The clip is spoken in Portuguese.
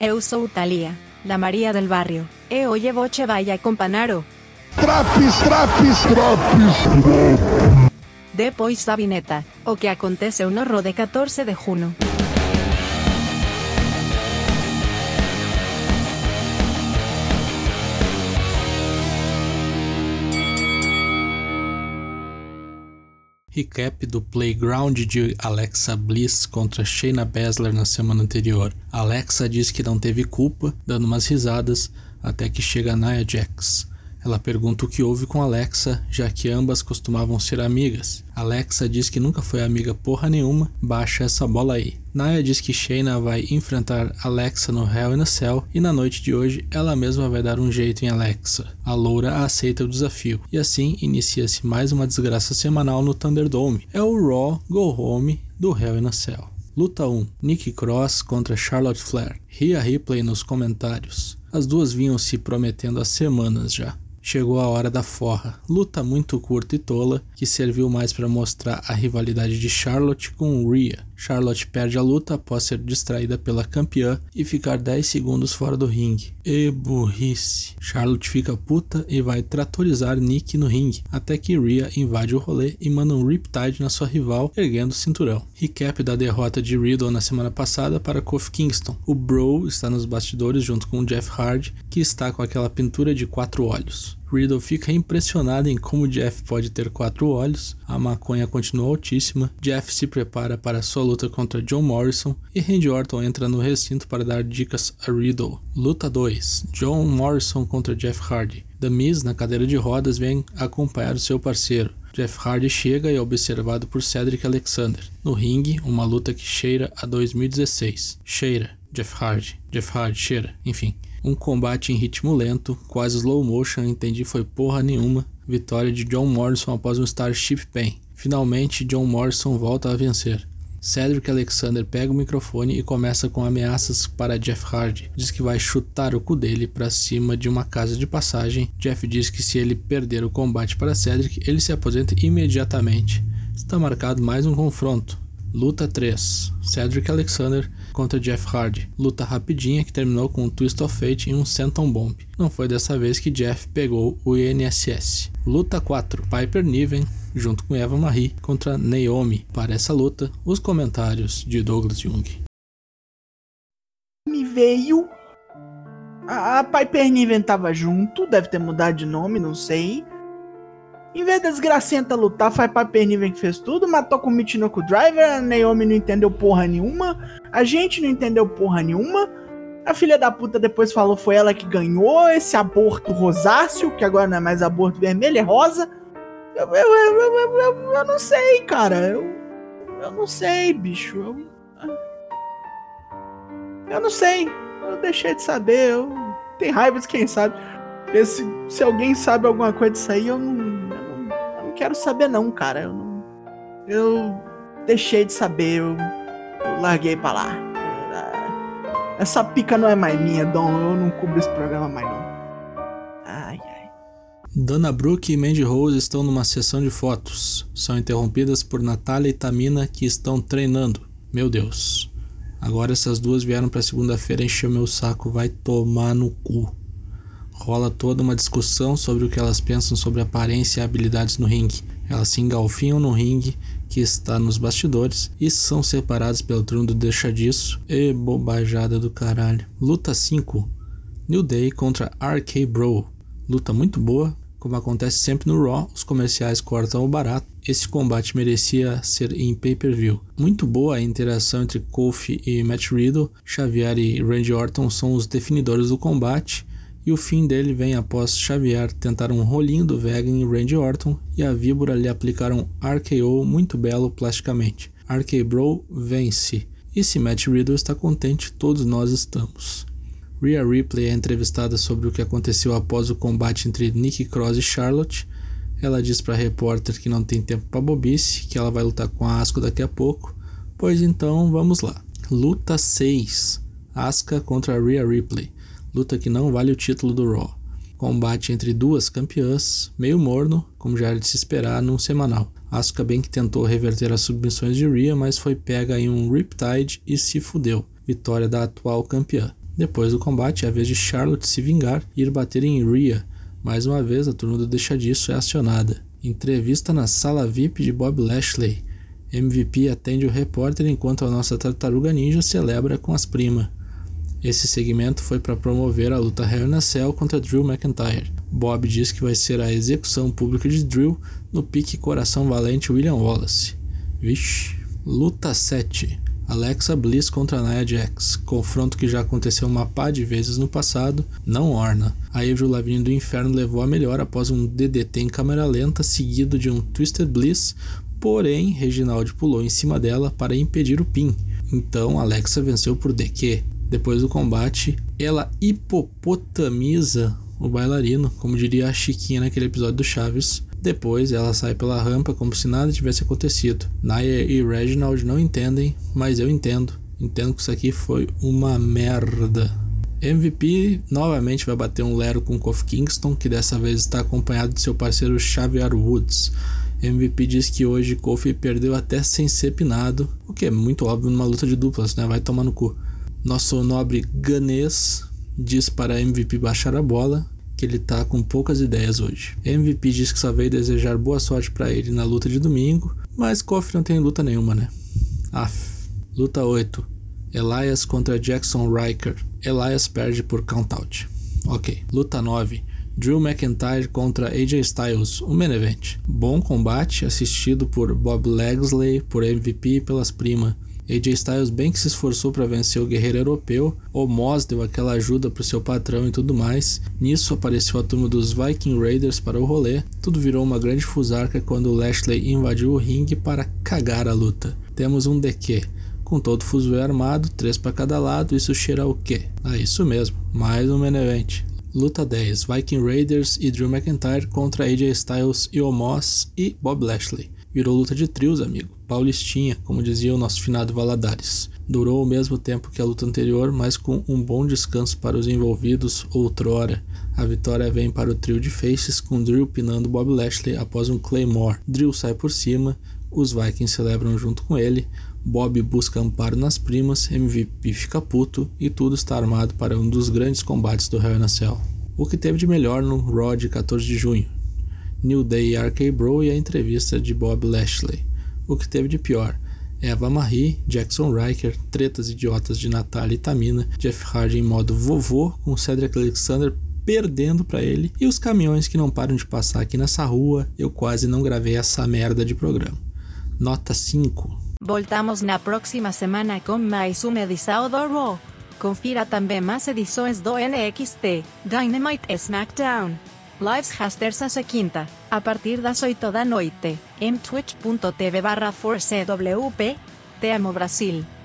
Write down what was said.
Eu sou Thalia, la Maria del barrio, e hoje voce vai acompanhar Traps, traps, traps. Depois da vineta, o que aconteceu no Rode 14 de junho. Recap do playground de Alexa Bliss contra Shayna Baszler na semana anterior. Alexa diz que não teve culpa, dando umas risadas, até que chega Nia Jax. Ela pergunta o que houve com Alexa, já que ambas costumavam ser amigas. Alexa diz que nunca foi amiga porra nenhuma, baixa essa bola aí. Naya diz que Shayna vai enfrentar Alexa no Hell in a Cell e na noite de hoje ela mesma vai dar um jeito em Alexa. A loura aceita o desafio e assim inicia-se mais uma desgraça semanal no Thunderdome. É o Raw Go Home do Hell in a Cell. Luta 1: Nikki Cross contra Charlotte Flair. Ria Ripley nos comentários. As duas vinham se prometendo há semanas já. Chegou a hora da forra, luta muito curta e tola que serviu mais para mostrar a rivalidade de Charlotte com Rhea. Charlotte perde a luta após ser distraída pela campeã e ficar 10 segundos fora do ringue. E burrice. Charlotte fica puta e vai tratorizar Nick no ringue, até que Rhea invade o rolê e manda um Riptide na sua rival, erguendo o cinturão. Recap da derrota de Riddle na semana passada para Kofi Kingston. O Bro está nos bastidores junto com Jeff Hardy, que está com aquela pintura de quatro olhos. Riddle fica impressionado em como Jeff pode ter quatro olhos, a maconha continua altíssima, Jeff se prepara para sua luta contra John Morrison e Randy Orton entra no recinto para dar dicas a Riddle. Luta 2: John Morrison contra Jeff Hardy. The Miz, na cadeira de rodas, vem acompanhar o seu parceiro. Jeff Hardy chega e é observado por Cedric Alexander. No ringue, uma luta que cheira a 2016. Cheira, Jeff Hardy, Jeff Hardy cheira, enfim. Um combate em ritmo lento, quase slow motion, entendi foi porra nenhuma. Vitória de John Morrison após um Starship Pain. Finalmente, John Morrison volta a vencer. Cedric Alexander pega o microfone e começa com ameaças para Jeff Hardy. Diz que vai chutar o cu dele para cima de uma casa de passagem. Jeff diz que se ele perder o combate para Cedric, ele se aposenta imediatamente. Está marcado mais um confronto. Luta 3: Cedric Alexander contra Jeff Hardy. Luta rapidinha que terminou com um Twist of Fate e um Senton Bomb. Não foi dessa vez que Jeff pegou o INSS. Luta 4: Piper Niven junto com Eva Marie contra Naomi. Para essa luta, os comentários de Douglas Jung. Me veio. A, Piper Niven tava junto, deve ter mudado de nome, não sei. Em vez da desgracenta lutar, foi a Piper Niven que fez tudo, matou com o Michinoku Driver, a Naomi não entendeu porra nenhuma, a gente não entendeu porra nenhuma. A filha da puta depois falou foi ela que ganhou esse aborto rosáceo, que agora não é mais aborto vermelho, é rosa. Eu, eu, eu, eu, eu não sei, cara. Eu, eu não sei, bicho. Eu, eu não sei. Eu deixei de saber. Eu tenho raiva de quem sabe. Se, se alguém sabe alguma coisa disso aí, eu não, eu não, eu não quero saber, não, cara. Eu não. Eu deixei de saber. Eu larguei pra lá. Essa pica não é mais minha, Dom. Eu não cubro esse programa mais, não. Ai, ai. Dana Brooke e Mandy Rose estão numa sessão de fotos. São interrompidas por Natália e Tamina que estão treinando. Meu Deus. Agora essas duas vieram pra segunda-feira encher meu saco. Vai tomar no cu. Rola toda uma discussão sobre o que elas pensam sobre aparência e habilidades no ringue. Elas se engalfinham no ringue que está nos bastidores e são separados pelo trono do deixa disso e bobajada do caralho. Luta 5: New Day contra RK Bro. Luta muito boa, como acontece sempre no Raw, os comerciais cortam o barato. Esse combate merecia ser em pay-per-view. Muito boa a interação entre Kofi e Matt Riddle. Xavier e Randy Orton são os definidores do combate e o fim dele vem após Xavier tentar um rolinho do Vega em Randy Orton e a víbora lhe aplicar um RKO muito belo plasticamente. RK Bro vence. E se Matt Riddle está contente, todos nós estamos. Rhea Ripley é entrevistada sobre o que aconteceu após o combate entre Nikki Cross e Charlotte. Ela diz para a repórter que não tem tempo para bobice, que ela vai lutar com a Asuka daqui a pouco. Pois então, vamos lá. Luta 6. Asuka contra Rhea Ripley luta que não vale o título do Raw. Combate entre duas campeãs, meio morno, como já era de se esperar num semanal. Asuka bem que tentou reverter as submissões de Rhea, mas foi pega em um Riptide e se fudeu. Vitória da atual campeã. Depois do combate, é a vez de Charlotte se vingar e ir bater em Rhea. Mais uma vez, a turma do Deixa Disso é acionada. Entrevista na sala VIP de Bob Lashley. MVP atende o repórter enquanto a nossa tartaruga ninja celebra com as primas. Esse segmento foi para promover a luta Hell in a Cell contra Drew McIntyre. Bob diz que vai ser a execução pública de Drew no pique coração valente William Wallace. Vixe. Luta 7. Alexa Bliss contra Nia Jax. Confronto que já aconteceu uma pá de vezes no passado, não orna. A Avril Lavigne do Inferno levou a melhor após um DDT em câmera lenta seguido de um Twisted Bliss, porém Reginald pulou em cima dela para impedir o pin. Então Alexa venceu por DQ. Depois do combate, ela hipopotamiza o bailarino, como diria a Chiquinha naquele episódio do Chaves. Depois ela sai pela rampa como se nada tivesse acontecido. Naya e Reginald não entendem, mas eu entendo. Entendo que isso aqui foi uma merda. MVP novamente vai bater um lero com Kofi Kingston, que dessa vez está acompanhado de seu parceiro Xavier Woods. MVP diz que hoje Kofi perdeu até sem ser pinado, o que é muito óbvio numa luta de duplas, né? Vai tomar no cu. Nosso nobre ganês diz para MVP baixar a bola que ele tá com poucas ideias hoje. MVP diz que só veio desejar boa sorte para ele na luta de domingo, mas Kofi não tem luta nenhuma, né? Aff. Luta 8. Elias contra Jackson Riker. Elias perde por countout. Ok. Luta 9. Drew McIntyre contra AJ Styles, o main event. Bom combate assistido por Bob Legsley, por MVP e pelas primas. AJ Styles bem que se esforçou para vencer o guerreiro europeu, o Moss deu aquela ajuda pro seu patrão e tudo mais. Nisso apareceu a turma dos Viking Raiders para o rolê. Tudo virou uma grande fusarca quando Lashley invadiu o ringue para cagar a luta. Temos um DQ. Com todo o fuzuê armado, três para cada lado, isso cheira o quê? Ah, isso mesmo, mais um main event. Luta 10: Viking Raiders e Drew McIntyre contra AJ Styles e Omos e Bob Lashley. Virou luta de trios, amigo. Paulistinha, como dizia o nosso finado Valadares. Durou o mesmo tempo que a luta anterior, mas com um bom descanso para os envolvidos outrora. A vitória vem para o trio de faces, com Drew pinando Bob Lashley após um Claymore. Drew sai por cima, os Vikings celebram junto com ele, Bob busca amparo nas primas, MVP fica puto e tudo está armado para um dos grandes combates do Hell in a Cell. O que teve de melhor no Raw de 14 de junho? New Day e RK Bro e a entrevista de Bob Lashley. O que teve de pior? Eva Marie, Jackson Riker, tretas idiotas de Natalia e Tamina, Jeff Hardy em modo vovô, com Cedric Alexander perdendo para ele e os caminhões que não param de passar aqui nessa rua, eu quase não gravei essa merda de programa. Nota 5. Voltamos na próxima semana com mais uma edição do Raw. Confira também mais edições do NXT, Dynamite e SmackDown. Lives terças e quinta, a partir das 8 da noite, em twitch.tv barra 4CWP. Te amo Brasil.